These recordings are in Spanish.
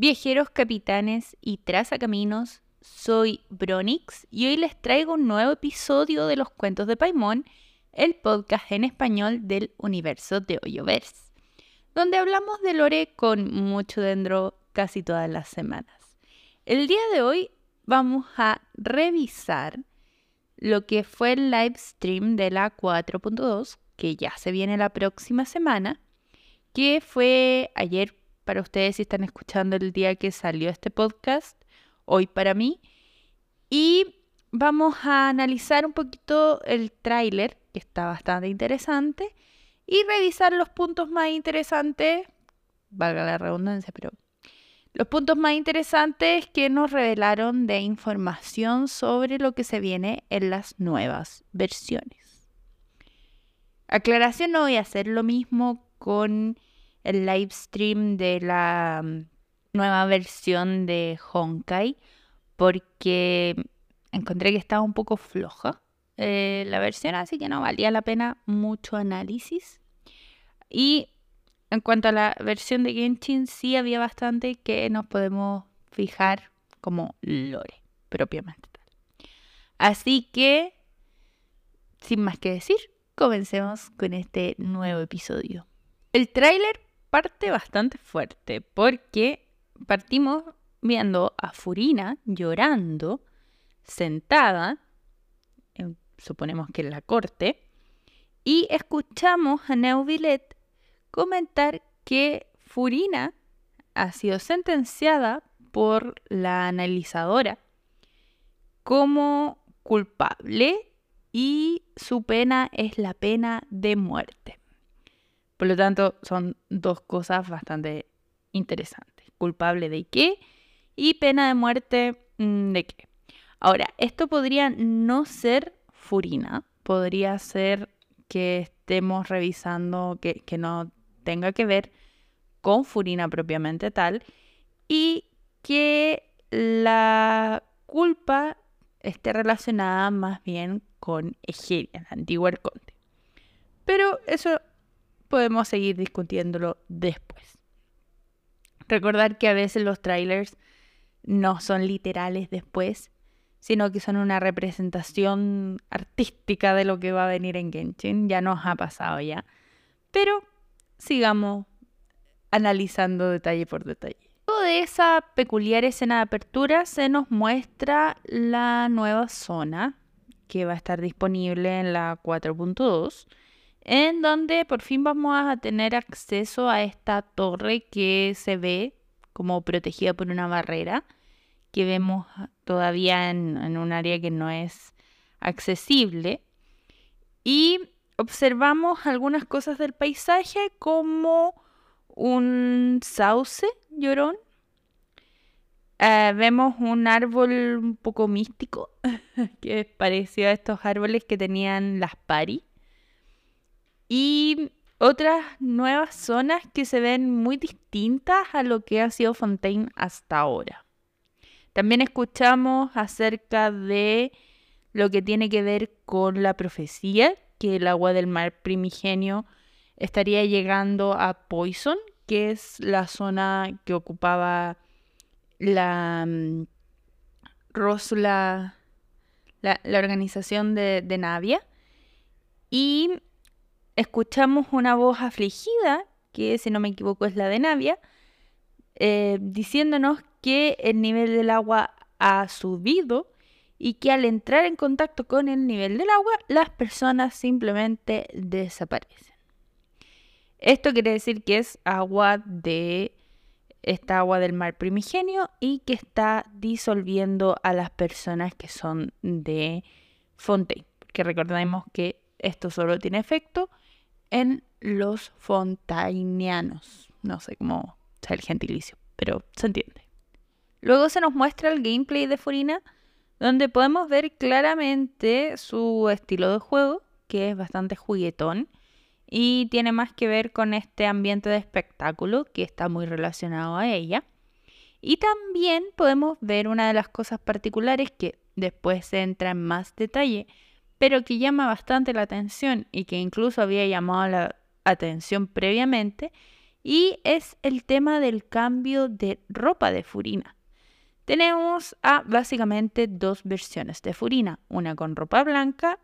Viajeros, capitanes y trazacaminos, soy Bronix y hoy les traigo un nuevo episodio de los cuentos de Paimon, el podcast en español del universo de Hoyoverse, donde hablamos de lore con mucho dentro casi todas las semanas. El día de hoy vamos a revisar lo que fue el live stream de la 4.2, que ya se viene la próxima semana, que fue ayer para ustedes si están escuchando el día que salió este podcast, hoy para mí. Y vamos a analizar un poquito el tráiler, que está bastante interesante, y revisar los puntos más interesantes, valga la redundancia, pero los puntos más interesantes que nos revelaron de información sobre lo que se viene en las nuevas versiones. Aclaración, no voy a hacer lo mismo con el live stream de la mm, nueva versión de Honkai porque encontré que estaba un poco floja eh, la versión, así que no valía la pena mucho análisis. Y en cuanto a la versión de Genshin, sí había bastante que nos podemos fijar como lore, propiamente tal. Así que, sin más que decir, comencemos con este nuevo episodio. El tráiler parte bastante fuerte porque partimos viendo a Furina llorando, sentada, suponemos que en la corte, y escuchamos a Neuvillet comentar que Furina ha sido sentenciada por la analizadora como culpable y su pena es la pena de muerte. Por lo tanto, son dos cosas bastante interesantes. Culpable de qué y pena de muerte mm, de qué. Ahora, esto podría no ser Furina, podría ser que estemos revisando que, que no tenga que ver con Furina propiamente tal y que la culpa esté relacionada más bien con Egeria, el antiguo arconte. Pero eso podemos seguir discutiéndolo después. Recordar que a veces los trailers no son literales después, sino que son una representación artística de lo que va a venir en Genshin. Ya nos ha pasado ya. Pero sigamos analizando detalle por detalle. De esa peculiar escena de apertura se nos muestra la nueva zona que va a estar disponible en la 4.2 en donde por fin vamos a tener acceso a esta torre que se ve como protegida por una barrera que vemos todavía en, un área que no es accesible. Y observamos algunas cosas del paisaje como un sauce llorón. Eh, vemos un árbol un poco místico que parecía a estos árboles que tenían las paris y otras nuevas zonas que se ven muy distintas a lo que ha sido Fontaine hasta ahora. También escuchamos acerca de lo que tiene que ver con la profecía, que el agua del mar primigenio estaría llegando a Poison, que es la zona que ocupaba la um, la, la, organización de, de Navia. Y escuchamos una voz afligida, que si no me equivoco es la de Navia, eh, diciéndonos que el nivel del agua ha subido y que al entrar en contacto con el nivel del agua, las personas simplemente desaparecen. Esto quiere decir que es agua de esta agua del mar primigenio y que está disolviendo a las personas que son de Fontaine. Que recordemos que esto solo tiene efecto en los fontainianos. No sé cómo sea el gentilicio, pero se entiende. Luego se nos muestra el gameplay de Furina, donde podemos ver claramente su estilo de juego, que es bastante juguetón y tiene más que ver con este ambiente de espectáculo que está muy relacionado a ella. Y también podemos ver una de las cosas particulares que después se entra en más detalle, pero que llama bastante la atención y que incluso había llamado la atención previamente, y es el tema del cambio de ropa de Furina. Tenemos a básicamente dos versiones de Furina, una con ropa blanca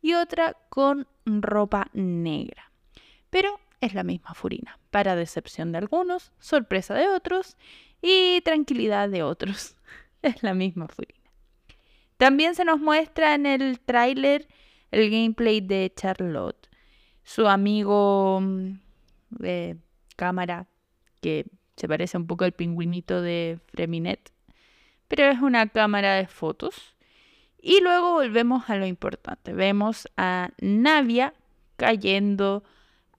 y otra con ropa negra. Pero es la misma Furina, para decepción de algunos, sorpresa de otros y tranquilidad de otros. Es la misma Furina. También se nos muestra en el tráiler el gameplay de Charlotte, su amigo mm, de cámara que se parece un poco al pingüinito de Freminet, pero es una cámara de fotos. Y luego volvemos a lo importante. Vemos a Navia cayendo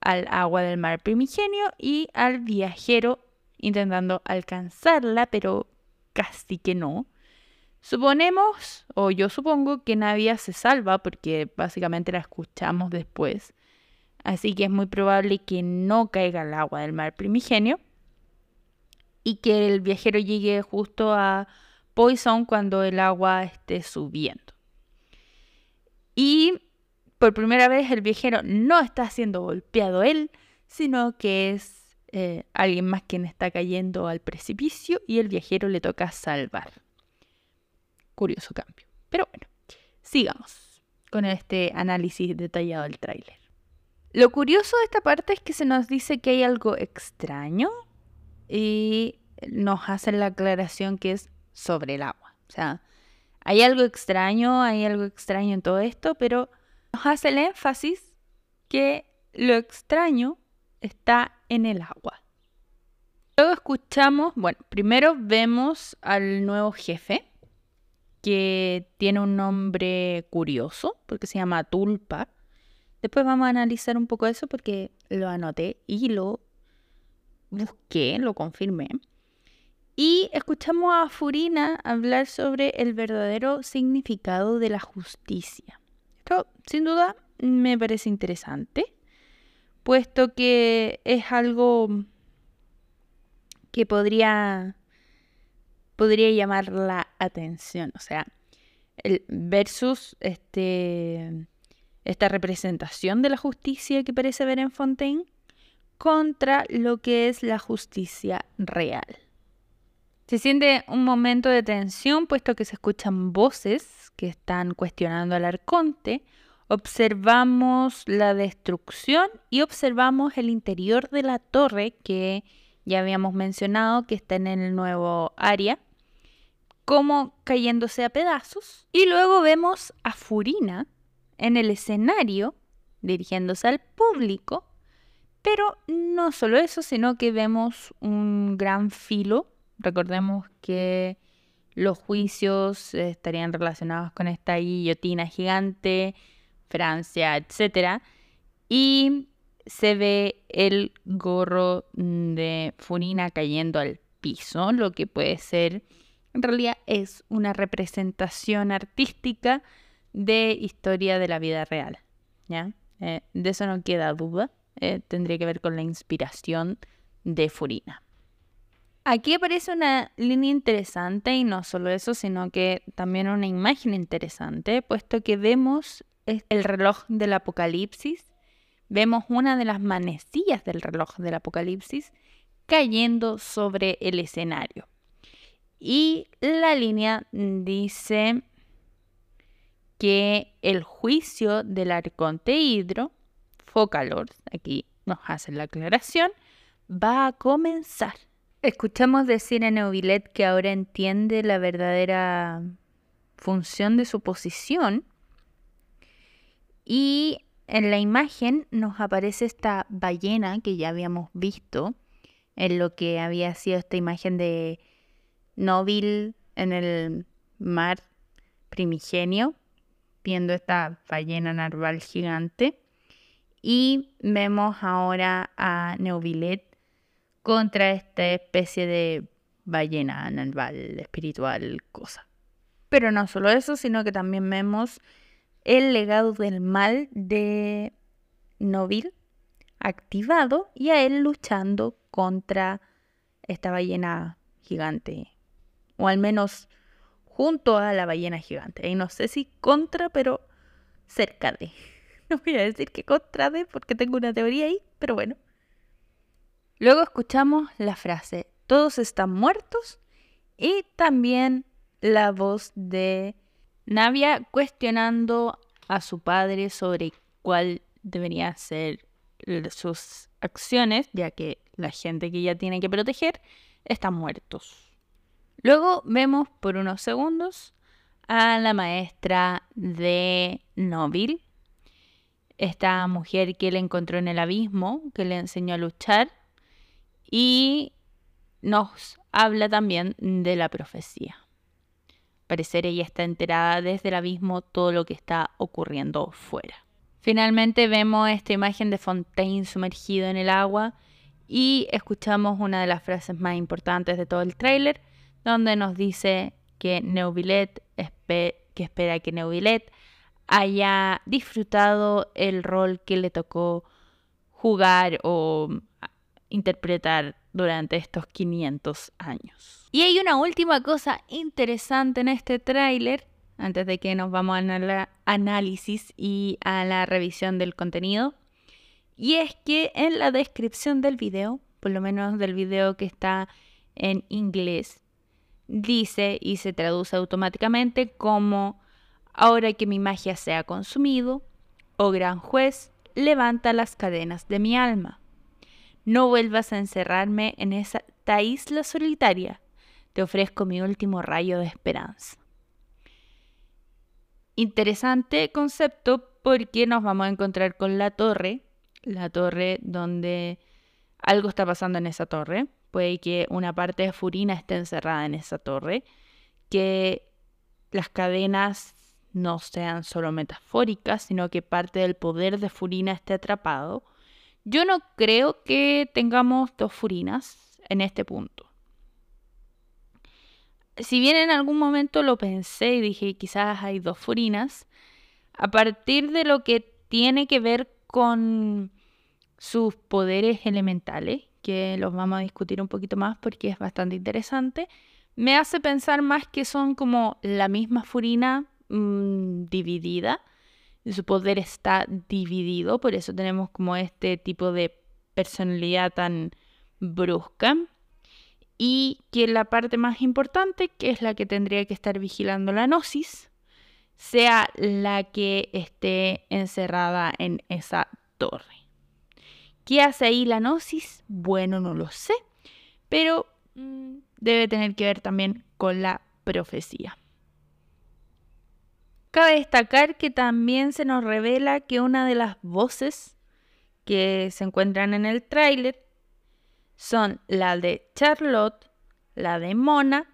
al agua del mar primigenio y al viajero intentando alcanzarla, pero casi que no. Suponemos, o yo supongo, que Navia se salva porque básicamente la escuchamos después. Así que es muy probable que no caiga al agua del mar primigenio y que el viajero llegue justo a Poison cuando el agua esté subiendo. Y por primera vez el viajero no está siendo golpeado él, sino que es eh, alguien más quien está cayendo al precipicio y el viajero le toca salvar. Curioso cambio. Pero bueno, sigamos con este análisis detallado del tráiler. Lo curioso de esta parte es que se nos dice que hay algo extraño y nos hacen la aclaración que es sobre el agua. O sea, hay algo extraño, hay algo extraño en todo esto, pero nos hace el énfasis que lo extraño está en el agua. Luego escuchamos, bueno, primero vemos al nuevo jefe, que tiene un nombre curioso, porque se llama Tulpa. Después vamos a analizar un poco eso porque lo anoté y lo busqué, lo confirmé. Y escuchamos a Furina hablar sobre el verdadero significado de la justicia. Esto, sin duda, me parece interesante, puesto que es algo que podría, podría llamar la atención. O sea, el versus este, esta representación de la justicia que parece ver en Fontaine contra lo que es la justicia real. Se siente un momento de tensión puesto que se escuchan voces que están cuestionando al arconte. Observamos la destrucción y observamos el interior de la torre que ya habíamos mencionado que está en el nuevo área, como cayéndose a pedazos. Y luego vemos a Furina en el escenario dirigiéndose al público, pero no solo eso, sino que vemos un gran filo Recordemos que los juicios estarían relacionados con esta guillotina gigante, Francia, etc. Y se ve el gorro de Furina cayendo al piso, lo que puede ser, en realidad es una representación artística de historia de la vida real. ¿ya? Eh, de eso no queda duda. Eh, tendría que ver con la inspiración de Furina. Aquí aparece una línea interesante y no solo eso, sino que también una imagen interesante, puesto que vemos el reloj del apocalipsis, vemos una de las manecillas del reloj del apocalipsis cayendo sobre el escenario. Y la línea dice que el juicio del arconte hidro, Focalor, aquí nos hace la aclaración, va a comenzar. Escuchamos decir a Neuvillet que ahora entiende la verdadera función de su posición y en la imagen nos aparece esta ballena que ya habíamos visto en lo que había sido esta imagen de Novil en el mar primigenio, viendo esta ballena narval gigante. Y vemos ahora a Neuvillet contra esta especie de ballena narval, espiritual, cosa. Pero no solo eso, sino que también vemos el legado del mal de Novil activado y a él luchando contra esta ballena gigante. O al menos junto a la ballena gigante. Y no sé si contra, pero cerca de. No voy a decir que contra de porque tengo una teoría ahí, pero bueno. Luego escuchamos la frase, todos están muertos y también la voz de Navia cuestionando a su padre sobre cuál debería ser sus acciones, ya que la gente que ella tiene que proteger están muertos. Luego vemos por unos segundos a la maestra de Noville, esta mujer que le encontró en el abismo, que le enseñó a luchar, y nos habla también de la profecía. Parecer ella está enterada desde el abismo todo lo que está ocurriendo fuera. Finalmente vemos esta imagen de Fontaine sumergido en el agua y escuchamos una de las frases más importantes de todo el tráiler, donde nos dice que Neuvillet que espera que Neuvillet haya disfrutado el rol que le tocó jugar o interpretar durante estos 500 años. Y hay una última cosa interesante en este tráiler antes de que nos vamos al análisis y a la revisión del contenido. Y es que en la descripción del video, por lo menos del video que está en inglés, dice y se traduce automáticamente como ahora que mi magia se ha consumido, oh gran juez, levanta las cadenas de mi alma. No vuelvas a encerrarme en esta isla solitaria. Te ofrezco mi último rayo de esperanza. Interesante concepto porque nos vamos a encontrar con la torre, la torre donde algo está pasando en esa torre. Puede que una parte de Furina esté encerrada en esa torre, que las cadenas no sean solo metafóricas, sino que parte del poder de Furina esté atrapado. Yo no creo que tengamos dos Furinas en este punto si bien en algún momento lo pensé y dije quizás hay dos furinas, a partir de lo que tiene que ver con sus poderes elementales, que los vamos a discutir un poquito más porque es bastante interesante, me hace pensar más que son como la misma furina mm, dividida. Su poder está dividido, por eso tenemos como este tipo de personalidad tan brusca y que la parte más importante, que es la que tendría que estar vigilando la gnosis, sea la que esté encerrada en esa torre. ¿Qué hace ahí la gnosis? Bueno, no lo sé, pero mm, debe tener que ver también con la profecía. Cabe destacar que también se nos revela que una de las voces que se encuentran en el tráiler son la de Charlotte, la de Mona,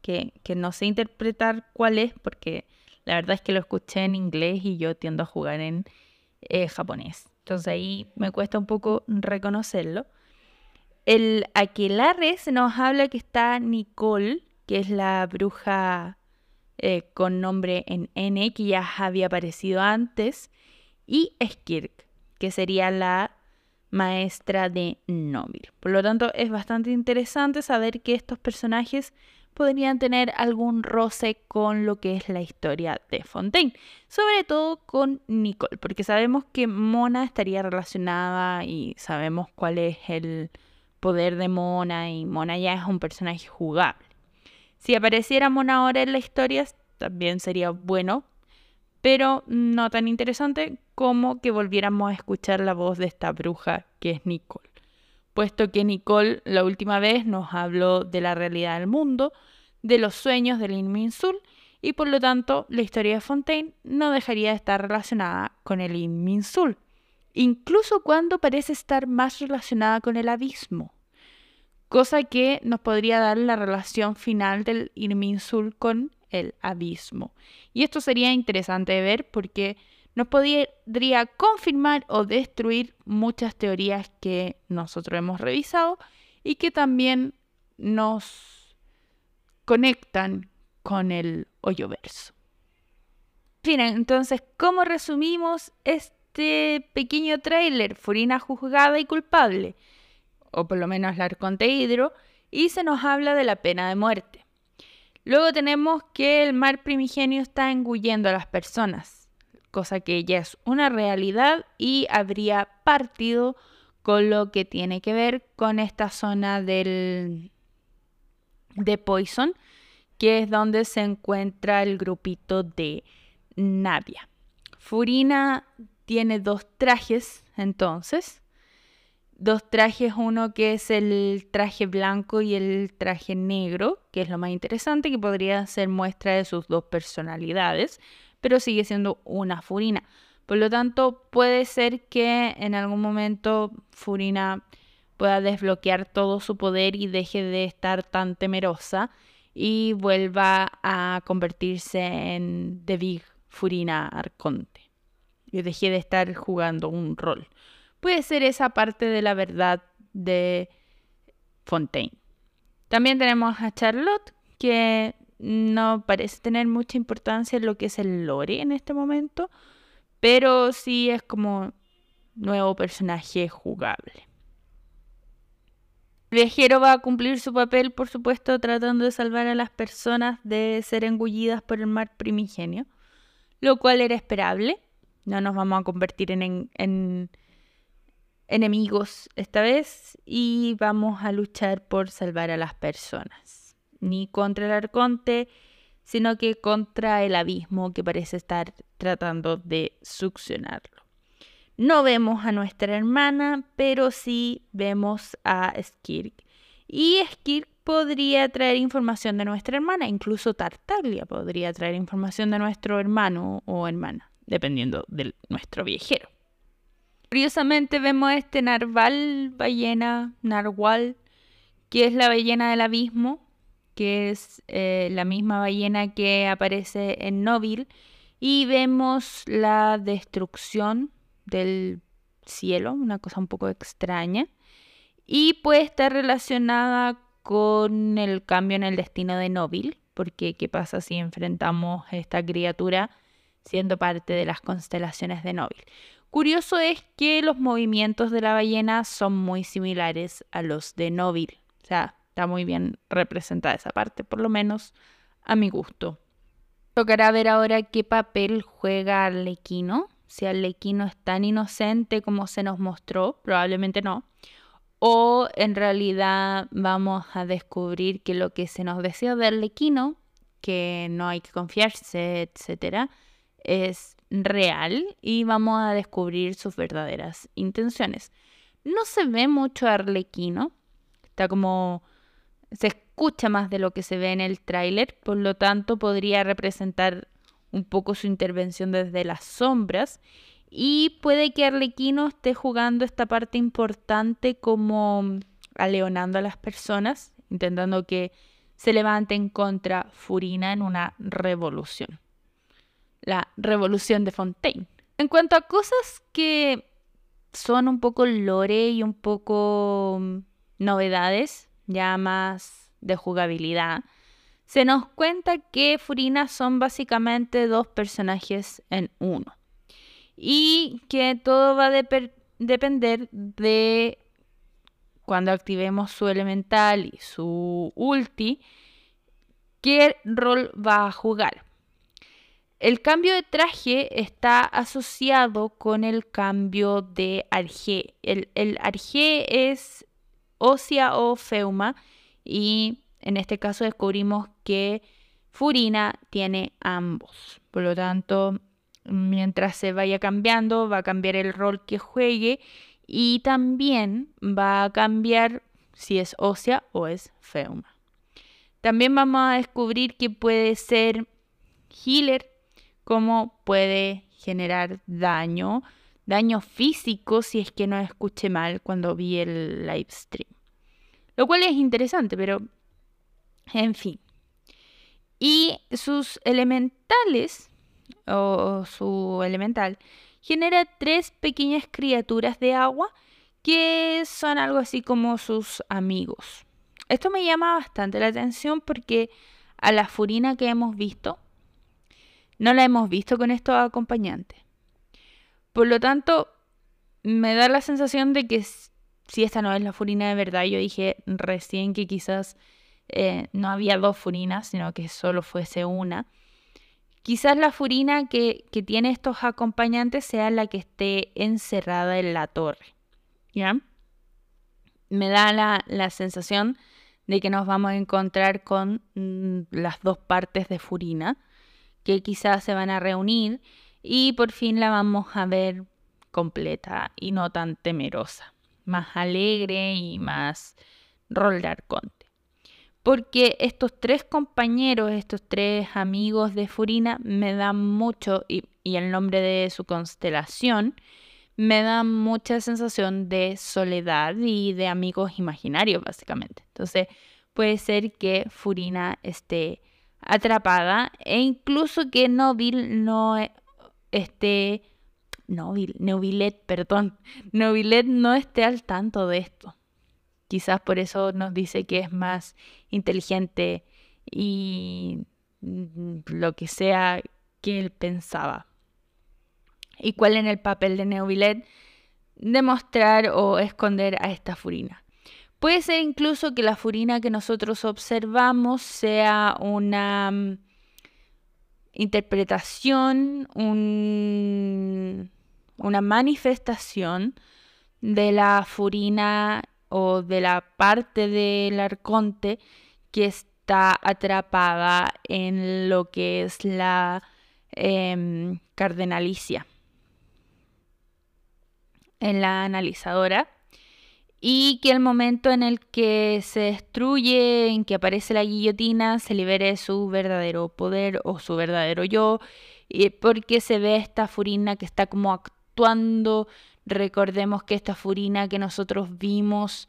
que, no sé interpretar cuál es porque la verdad es que lo escuché en inglés y yo tiendo a jugar en eh, japonés. Entonces ahí me cuesta un poco reconocerlo. El Aquelarre se nos habla que está Nicole, que es la bruja eh, con nombre en N, que ya había aparecido antes, y Skirk, que sería la maestra de Noville. Por lo tanto, es bastante interesante saber que estos personajes podrían tener algún roce con lo que es la historia de Fontaine, sobre todo con Nicole, porque sabemos que Mona estaría relacionada y sabemos cuál es el poder de Mona y Mona ya es un personaje jugable. Si apareciera Mona ahora en la historia, también sería bueno pero no tan interesante como que volviéramos a escuchar la voz de esta bruja que es Nicole, puesto que Nicole la última vez nos habló de la realidad del mundo, de los sueños del Inminsul, y por lo tanto la historia de Fontaine no dejaría de estar relacionada con el Inminsul, incluso cuando parece estar más relacionada con el abismo, cosa que nos podría dar la relación final del Inminsul con el abismo. Y esto sería interesante de ver porque nos podría confirmar o destruir muchas teorías que nosotros hemos revisado y que también nos conectan con el hoyoverso. Bien, entonces, ¿cómo resumimos este pequeño tráiler? Furina juzgada y culpable, o por lo menos la Arconte Hidro, y se nos habla de la pena de muerte. Luego tenemos que el mar primigenio está engullendo a las personas, cosa que ya es una realidad y habría partido con lo que tiene que ver con esta zona del, de Poison, que es donde se encuentra el grupito de Navia. Furina tiene dos trajes, entonces. Dos trajes, uno que es el traje blanco y el traje negro, que es lo más interesante, que podría ser muestra de sus dos personalidades, pero sigue siendo una Furina. Por lo tanto, puede ser que en algún momento Furina pueda desbloquear todo su poder y deje de estar tan temerosa y vuelva a convertirse en The Big Furina Arconte y deje de estar jugando un rol. Puede ser esa parte de la verdad de Fontaine. También tenemos a Charlotte, que no parece tener mucha importancia en lo que es el lore en este momento, pero sí es como nuevo personaje jugable. El viajero va a cumplir su papel, por supuesto, tratando de salvar a las personas de ser engullidas por el mar primigenio, lo cual era esperable. No nos vamos a convertir en, en enemigos esta vez y vamos a luchar por salvar a las personas. Ni contra el arconte, sino que contra el abismo que parece estar tratando de succionarlo. No vemos a nuestra hermana, pero sí vemos a Skirk. Y Skirk podría traer información de nuestra hermana, incluso Tartaglia podría traer información de nuestro hermano o hermana, dependiendo de nuestro viajero. Curiosamente vemos este narval, ballena, narwhal, que es la ballena del abismo, que es eh, la misma ballena que aparece en Novil, y vemos la destrucción del cielo, una cosa un poco extraña, y puede estar relacionada con el cambio en el destino de Nóbil, porque qué pasa si enfrentamos a esta criatura siendo parte de las constelaciones de Nóbil. Curioso es que los movimientos de la ballena son muy similares a los de Nóbil, o sea, está muy bien representada esa parte, por lo menos a mi gusto. Tocará ver ahora qué papel juega Arlequino si Arlequino es tan inocente como se nos mostró, probablemente no. O en realidad vamos a descubrir que lo que se nos decía de Arlequino, que no hay que confiarse, etcétera, es real y vamos a descubrir sus verdaderas intenciones. No se ve mucho Arlequino, está como se escucha más de lo que se ve en el tráiler, por lo tanto podría representar un poco su intervención desde las sombras y puede que Arlequino esté jugando esta parte importante como aleonando a las personas, intentando que se levanten contra Furina en una revolución. La revolución de Fontaine. En cuanto a cosas que son un poco lore y un poco mm, novedades, ya más de jugabilidad, se nos cuenta que Furina son básicamente dos personajes en uno. Y que todo va a depender de cuando activemos su elemental y su ulti, qué rol va a jugar. El cambio de traje está asociado con el cambio de arge. El, el arge es ósea o feuma y en este caso descubrimos que Furina tiene ambos. Por lo tanto, mientras se vaya cambiando, va a cambiar el rol que juegue y también va a cambiar si es ósea o es feuma. También vamos a descubrir que puede ser healer, como puede generar daño, daño físico si es que no escuché mal cuando vi el live stream. Lo cual es interesante, pero en fin. Y sus elementales, o su elemental, genera tres pequeñas criaturas de agua que son algo así como sus amigos. Esto me llama bastante la atención porque a la furina que hemos visto, no la hemos visto con estos acompañantes. Por lo tanto, me da la sensación de que si esta no es la furina de verdad, yo dije recién que quizás eh, no había dos furinas, sino que solo fuese una. Quizás la furina que, tiene estos acompañantes sea la que esté encerrada en la torre. ¿Ya? me da la, la sensación de que nos vamos a encontrar con mm, las dos partes de Furina, que quizás se van a reunir y por fin la vamos a ver completa y no tan temerosa, más alegre y más rol de arconte. Porque estos tres compañeros, estos tres amigos de Furina me dan mucho, y, y el nombre de su constelación, me da mucha sensación de soledad y de amigos imaginarios, básicamente. Entonces, puede ser que Furina esté atrapada e incluso que Noville no esté... Noville, perdón. No esté al tanto de esto. Quizás por eso nos dice que es más inteligente y lo que sea que él pensaba y cuál en el papel de Neuvillet demostrar o esconder a esta furina. Puede ser incluso que la furina que nosotros observamos sea una mm, interpretación, una manifestación de la furina o de la parte del arconte que está atrapada en lo que es la em, cardenalicia. En la analizadora y que el momento en el que se destruye, en que aparece la guillotina, se libere su verdadero poder o su verdadero yo, porque se ve esta furina que está como actuando. Recordemos que esta furina que nosotros vimos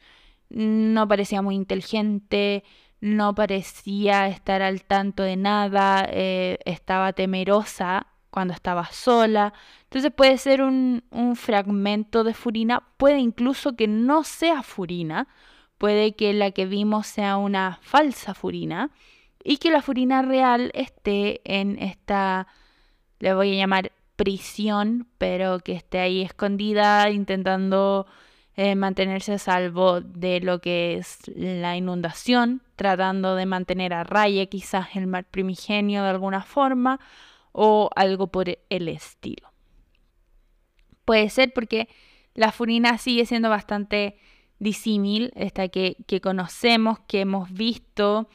no parecía muy inteligente, no parecía estar al tanto de nada, eh, estaba temerosa cuando estaba sola. Entonces puede ser un, fragmento de Furina, puede incluso que no sea Furina, puede que la que vimos sea una falsa Furina y que la Furina real esté en esta, le voy a llamar prisión, pero que esté ahí escondida intentando eh, mantenerse a salvo de lo que es la inundación, tratando de mantener a raya quizás el mar primigenio de alguna forma o algo por el estilo. Puede ser porque la furina sigue siendo bastante disímil, esta que, conocemos, que hemos visto,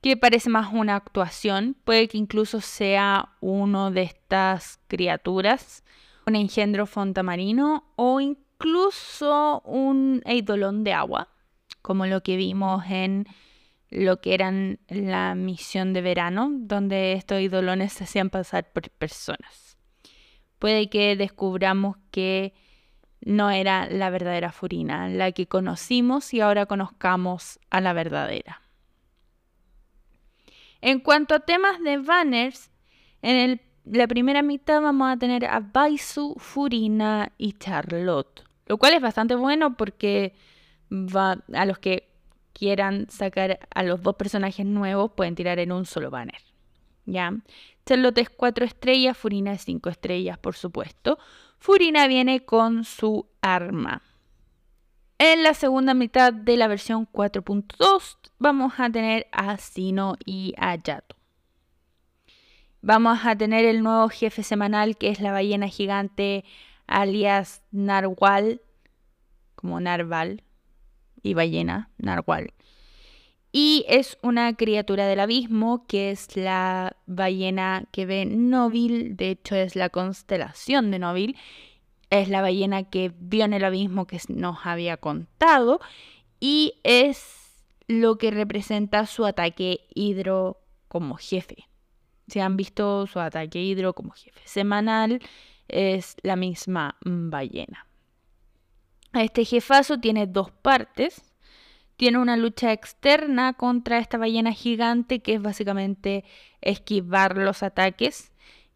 que parece más una actuación. Puede que incluso sea uno de estas criaturas, un engendro fontamarino o incluso un eidolón de agua, como lo que vimos en lo que eran la misión de verano, donde estos idolones se hacían pasar por personas. Puede que descubramos que no era la verdadera Furina, la que conocimos y ahora conozcamos a la verdadera. En cuanto a temas de banners, en la primera mitad vamos a tener a Baisu, Furina y Charlotte, lo cual es bastante bueno porque va a los que quieran sacar a los dos personajes nuevos, pueden tirar en un solo banner. ¿Ya? Charlotte es 4 estrellas, Furina es 5 estrellas, por supuesto. Furina viene con su arma. En la segunda mitad de la versión 4.2 vamos a tener a Sino y a Yato. Vamos a tener el nuevo jefe semanal que es la ballena gigante alias Narwal, como Narval, y ballena, narwhal. Y es una criatura del abismo que es la ballena que ve Novil, de hecho es la constelación de Novil, es la ballena que vio en el abismo que nos había contado y es lo que representa su ataque hidro como jefe. Si han visto su ataque hidro como jefe semanal, es la misma ballena. Este jefazo tiene dos partes. Tiene una lucha externa contra esta ballena gigante que es básicamente esquivar los ataques.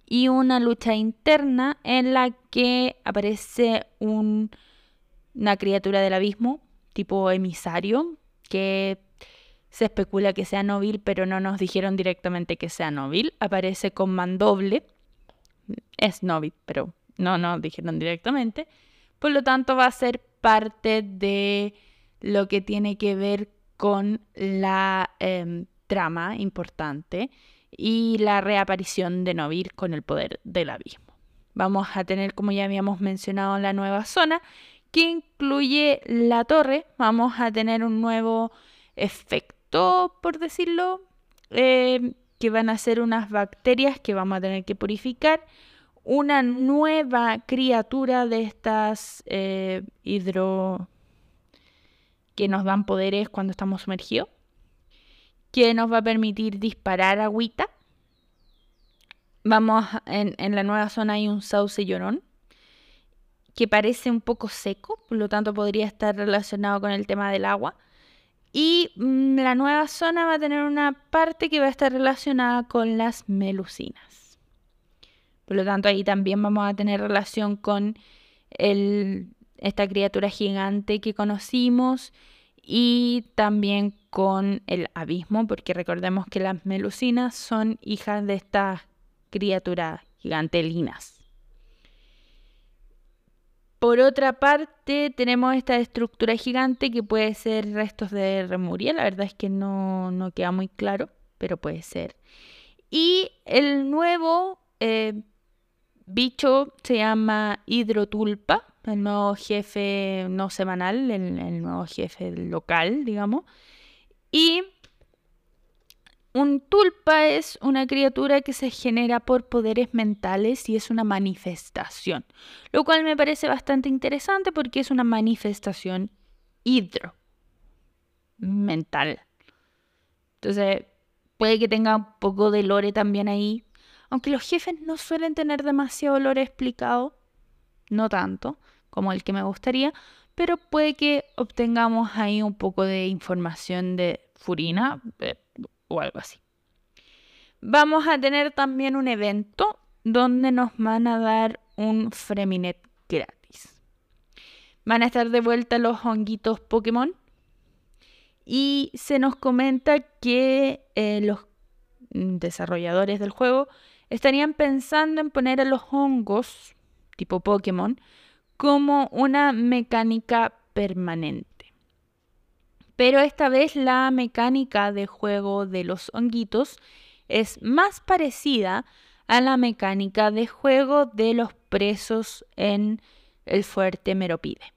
Y una lucha interna en la que aparece una criatura del abismo, tipo emisario, que se especula que sea Novil, pero no nos dijeron directamente que sea Novil. Aparece con mandoble. Es Novil, pero no nos dijeron directamente. Por lo tanto, va a ser parte de lo que tiene que ver con la em, trama importante y la reaparición de Novir con el poder del abismo. Vamos a tener, como ya habíamos mencionado, la nueva zona, que incluye la torre. Vamos a tener un nuevo efecto, por decirlo, eh, que van a ser unas bacterias que vamos a tener que purificar. Una nueva criatura de estas eh, hidro que nos dan poderes cuando estamos sumergidos, que nos va a permitir disparar agüita. Vamos, en, en la nueva zona hay un sauce llorón, que parece un poco seco, por lo tanto podría estar relacionado con el tema del agua. Y mm, la nueva zona va a tener una parte que va a estar relacionada con las melucinas. Por lo tanto, ahí también vamos a tener relación con esta criatura gigante que conocimos y también con el abismo, porque recordemos que las melucinas son hijas de estas criaturas gigantelinas. Por otra parte, tenemos esta estructura gigante que puede ser restos de remuria. La verdad es que no, queda muy claro, pero puede ser. Y el nuevo eh, bicho se llama Hidrotulpa, el nuevo jefe no semanal, el, el nuevo jefe local, digamos. Y un tulpa es una criatura que se genera por poderes mentales y es una manifestación, lo cual me parece bastante interesante porque es una manifestación hidro mental. Entonces, puede que tenga un poco de lore también ahí, aunque los jefes no suelen tener demasiado lore explicado, no tanto como el que me gustaría, pero puede que obtengamos ahí un poco de información de Furina, eh, o algo así. Vamos a tener también un evento donde nos van a dar un Freminet gratis. Van a estar de vuelta los honguitos Pokémon. Y se nos comenta que eh, los desarrolladores del juego estarían pensando en poner a los hongos tipo Pokémon como una mecánica permanente. Pero esta vez la mecánica de juego de los honguitos es más parecida a la mecánica de juego de los presos en el fuerte Meropide,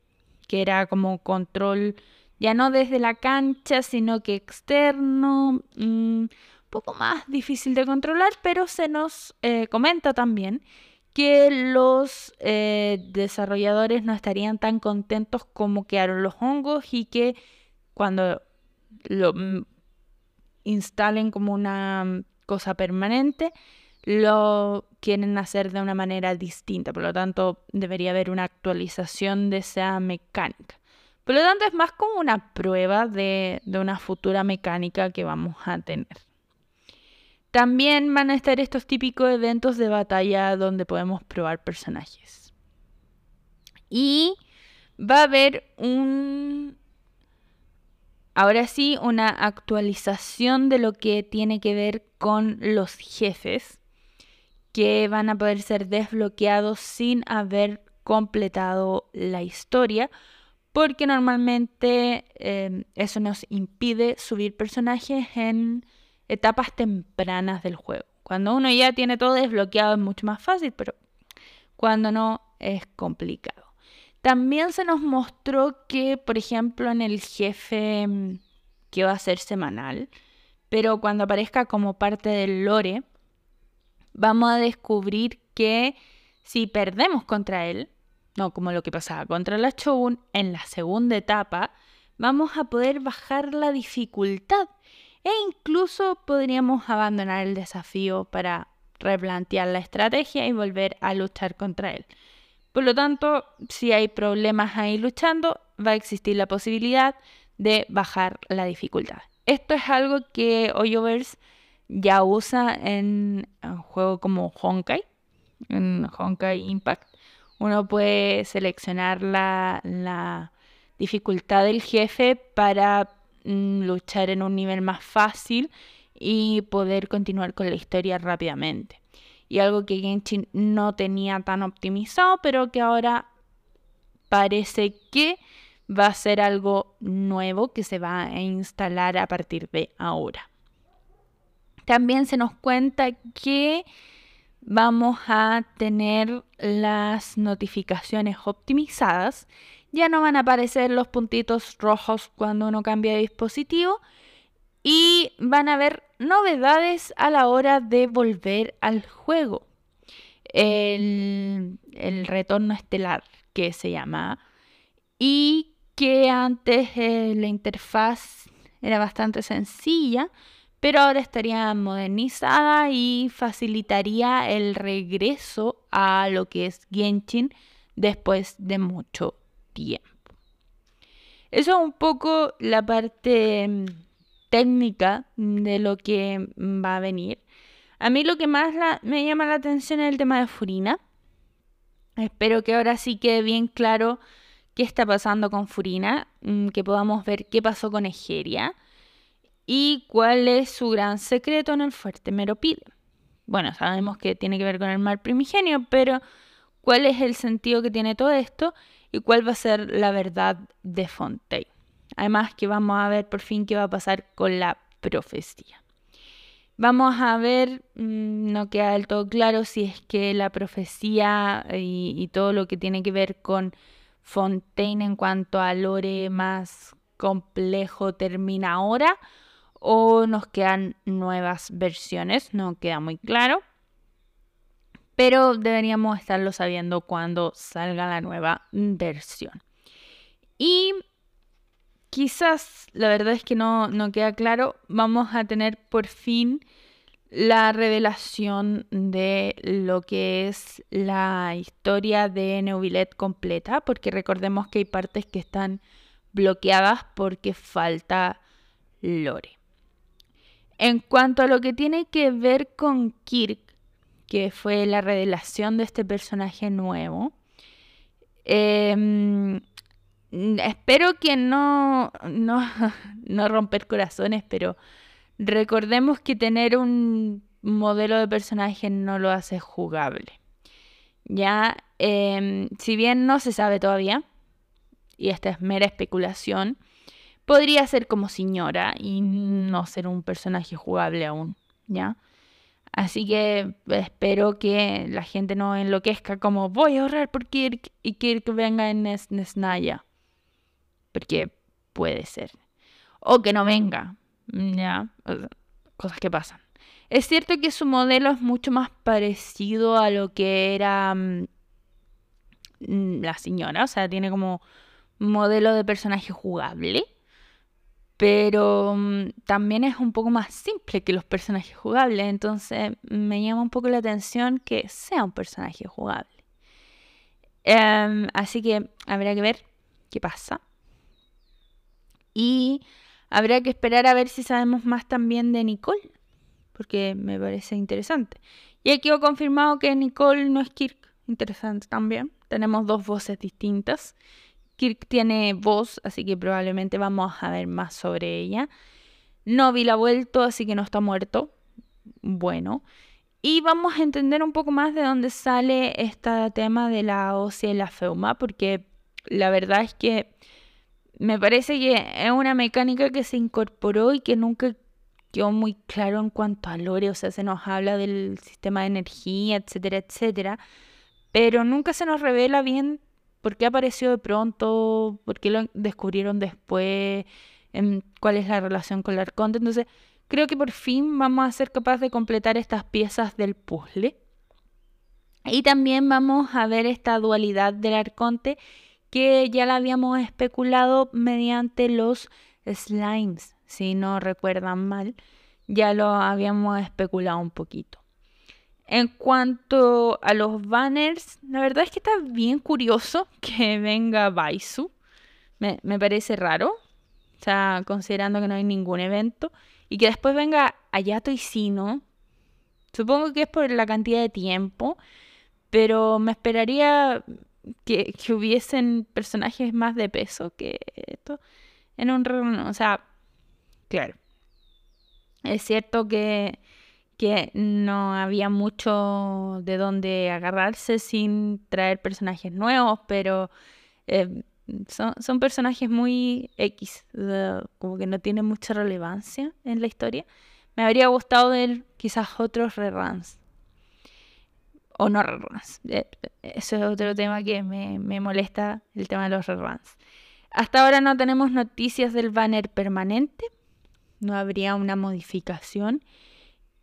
que era como control ya no desde la cancha, sino que externo, mm, poco más difícil de controlar, pero se nos eh, comenta también que los eh, desarrolladores no estarían tan contentos como quedaron los hongos y que cuando lo mm, instalen como una mm, cosa permanente, lo quieren hacer de una manera distinta. Por lo tanto, debería haber una actualización de esa mecánica. Por lo tanto, es más como una prueba de, de una futura mecánica que vamos a tener. También van a estar estos típicos eventos de batalla donde podemos probar personajes. Y va a haber un, Ahora sí, una actualización de lo que tiene que ver con los jefes que van a poder ser desbloqueados sin haber completado la historia, porque normalmente em, eso nos impide subir personajes en etapas tempranas del juego. Cuando uno ya tiene todo desbloqueado es mucho más fácil, pero cuando no es complicado. También se nos mostró que, por ejemplo, en el jefe mm, que va a ser semanal, pero cuando aparezca como parte del lore, vamos a descubrir que si perdemos contra él, no como lo que pasaba contra la Shogun, en la segunda etapa, vamos a poder bajar la dificultad e incluso podríamos abandonar el desafío para replantear la estrategia y volver a luchar contra él. Por lo tanto, si hay problemas ahí luchando, va a existir la posibilidad de bajar la dificultad. Esto es algo que Hoyoverse ya usa en un juego como Honkai, en Honkai Impact. Uno puede seleccionar la, dificultad del jefe para luchar en un nivel más fácil y poder continuar con la historia rápidamente y algo que Genshin no tenía tan optimizado, pero que ahora parece que va a ser algo nuevo que se va a instalar a partir de ahora. También se nos cuenta que vamos a tener las notificaciones optimizadas Ya no van a aparecer los puntitos rojos cuando uno cambia de dispositivo. Y van a haber novedades a la hora de volver al juego. El, el retorno estelar que se llama. Y que antes eh, la interfaz era bastante sencilla, pero ahora estaría modernizada y facilitaría el regreso a lo que es Genshin después de mucho tiempo. Eso es un poco la parte mm, técnica de lo que va a venir. A mí lo que más me llama la atención es el tema de Furina. Espero que ahora sí quede bien claro qué está pasando con Furina, mm, que podamos ver qué pasó con Egeria y cuál es su gran secreto en el fuerte Meropide. Bueno, sabemos que tiene que ver con el mal primigenio, pero ¿cuál es el sentido que tiene todo esto y cuál va a ser la verdad de Fontaine? Además que vamos a ver por fin qué va a pasar con la profecía. Vamos a ver, mm, no queda del todo claro si es que la profecía y, y todo lo que tiene que ver con Fontaine en cuanto a lore más complejo termina ahora o nos quedan nuevas versiones, no queda muy claro. Pero deberíamos estarlo sabiendo cuando salga la nueva versión. Y quizás, la verdad es que no, no queda claro, vamos a tener por fin la revelación de lo que es la historia de Neuvillet completa, porque recordemos que hay partes que están bloqueadas porque falta lore. En cuanto a lo que tiene que ver con Kirk, que fue la revelación de este personaje nuevo, em, espero que no, no, no romper corazones, pero Recordemos que tener un modelo de personaje no lo hace jugable. Ya, em, si bien no se sabe todavía, y esta es mera especulación, podría ser como señora y no ser un personaje jugable aún, ¿ya? Así que espero que la gente no enloquezca como voy a ahorrar por Kirk y Kirk venga en Nesnaya. Porque puede ser. O que no venga, ya, cosas que pasan. Es cierto que su modelo es mucho más parecido a lo que era mm, mm, la señora, o sea, tiene como modelo de personaje jugable, pero también es un poco más simple que los personajes jugables, entonces me llama un poco la atención que sea un personaje jugable. Em, así que habrá que ver qué pasa. Y Habrá que esperar a ver si sabemos más también de Nicole, porque me parece interesante. Y aquí he confirmado que Nicole no es Kirk. Interesante también. Tenemos dos voces distintas. Kirk tiene voz, así que probablemente vamos a ver más sobre ella. Novil ha vuelto, así que no está muerto. Bueno. Y vamos a entender un poco más de dónde sale este tema de la ósea y la feuma, porque la verdad es que me parece que es una mecánica que se incorporó y que nunca quedó muy claro en cuanto a lore, o sea, se nos habla del sistema de energía, etcétera, etcétera, pero nunca se nos revela bien por qué apareció de pronto, por qué lo descubrieron después, cuál es la relación con el arconte. Entonces, creo que por fin vamos a ser capaces de completar estas piezas del puzzle. Y también vamos a ver esta dualidad del arconte que ya la habíamos especulado mediante los slimes, si no recuerdan mal, ya lo habíamos especulado un poquito. En cuanto a los banners, la verdad es que está bien curioso que venga Baisu. Me, parece raro, o sea, considerando que no hay ningún evento. Y que después venga Ayato y Sino. Supongo que es por la cantidad de tiempo, pero me esperaría que, hubiesen personajes más de peso que esto en un... O sea, claro. Es cierto que, que no había mucho de dónde agarrarse sin traer personajes nuevos, pero eh, son, son, personajes muy X, como que no tienen mucha relevancia en la historia. Me habría gustado ver quizás otros reruns o no reruns. Eh, eso es otro tema que me, me molesta, el tema de los reruns. Hasta ahora no tenemos noticias del banner permanente, no habría una modificación.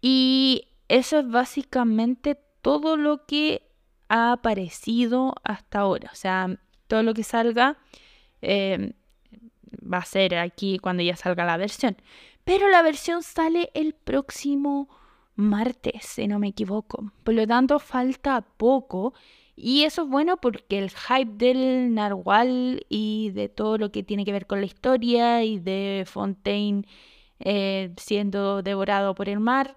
Y eso es básicamente todo lo que ha aparecido hasta ahora. O sea, todo lo que salga eh, va a ser aquí cuando ya salga la versión. Pero la versión sale el próximo martes, si no me equivoco. Por lo tanto, falta poco. Y eso es bueno porque el hype del narwhal y de todo lo que tiene que ver con la historia y de Fontaine eh, siendo devorado por el mar,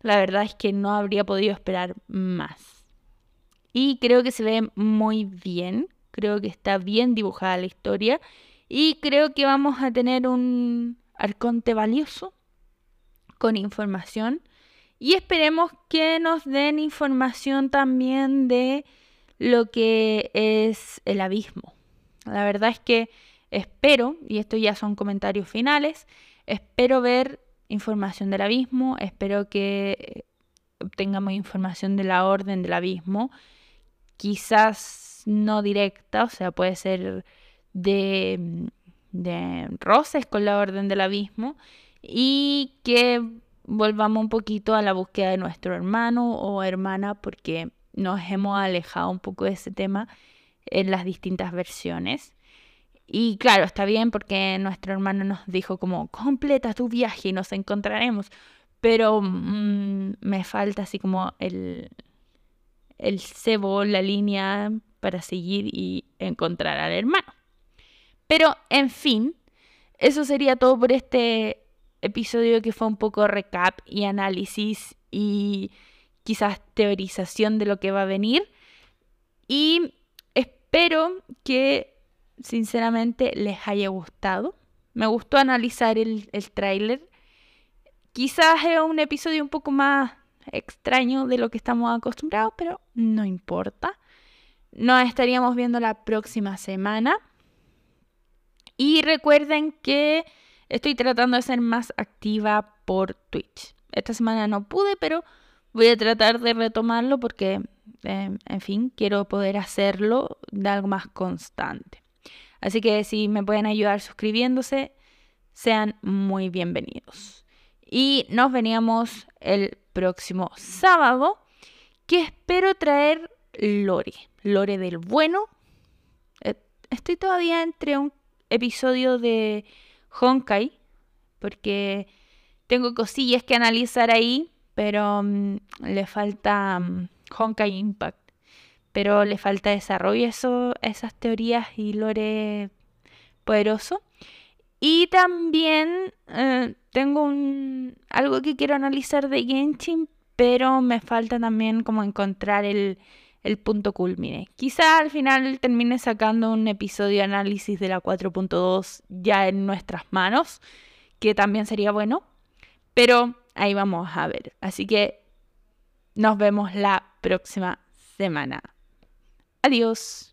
la verdad es que no habría podido esperar más. Y creo que se ve muy bien, creo que está bien dibujada la historia y creo que vamos a tener un arconte valioso con información y esperemos que nos den información también de lo que es el abismo. La verdad es que espero, y esto ya son comentarios finales, espero ver información del abismo, espero que obtengamos información de la orden del abismo, quizás no directa, o sea, puede ser de, de roces con la orden del abismo, y que volvamos un poquito a la búsqueda de nuestro hermano o hermana, porque nos hemos alejado un poco de ese tema en las distintas versiones. Y claro, está bien porque nuestro hermano nos dijo como, completa tu viaje y nos encontraremos. Pero mm, me falta así como el, el cebo, la línea para seguir y encontrar al hermano. Pero, en fin, eso sería todo por este episodio que fue un poco recap y análisis y quizás teorización de lo que va a venir. Y espero que sinceramente les haya gustado. Me gustó analizar el, el tráiler. Quizás es un episodio un poco más extraño de lo que estamos acostumbrados, pero no importa. Nos estaríamos viendo la próxima semana. Y recuerden que estoy tratando de ser más activa por Twitch. Esta semana no pude, pero voy a tratar de retomarlo porque, eh, en fin, quiero poder hacerlo de algo más constante. Así que si me pueden ayudar suscribiéndose, sean muy bienvenidos. Y nos veníamos el próximo sábado, que espero traer Lore, Lore del bueno. Eh, estoy todavía entre un episodio de Honkai, porque tengo cosillas que analizar ahí, pero mm, le falta mm, Honkai Impact pero le falta desarrollo eso, esas teorías y lore poderoso. Y también eh, tengo un, algo que quiero analizar de Genshin, pero me falta también como encontrar el, el punto culmine. Quizá al final termine sacando un episodio de análisis de la 4.2 ya en nuestras manos, que también sería bueno, pero ahí vamos a ver. Así que nos vemos la próxima semana. Adiós.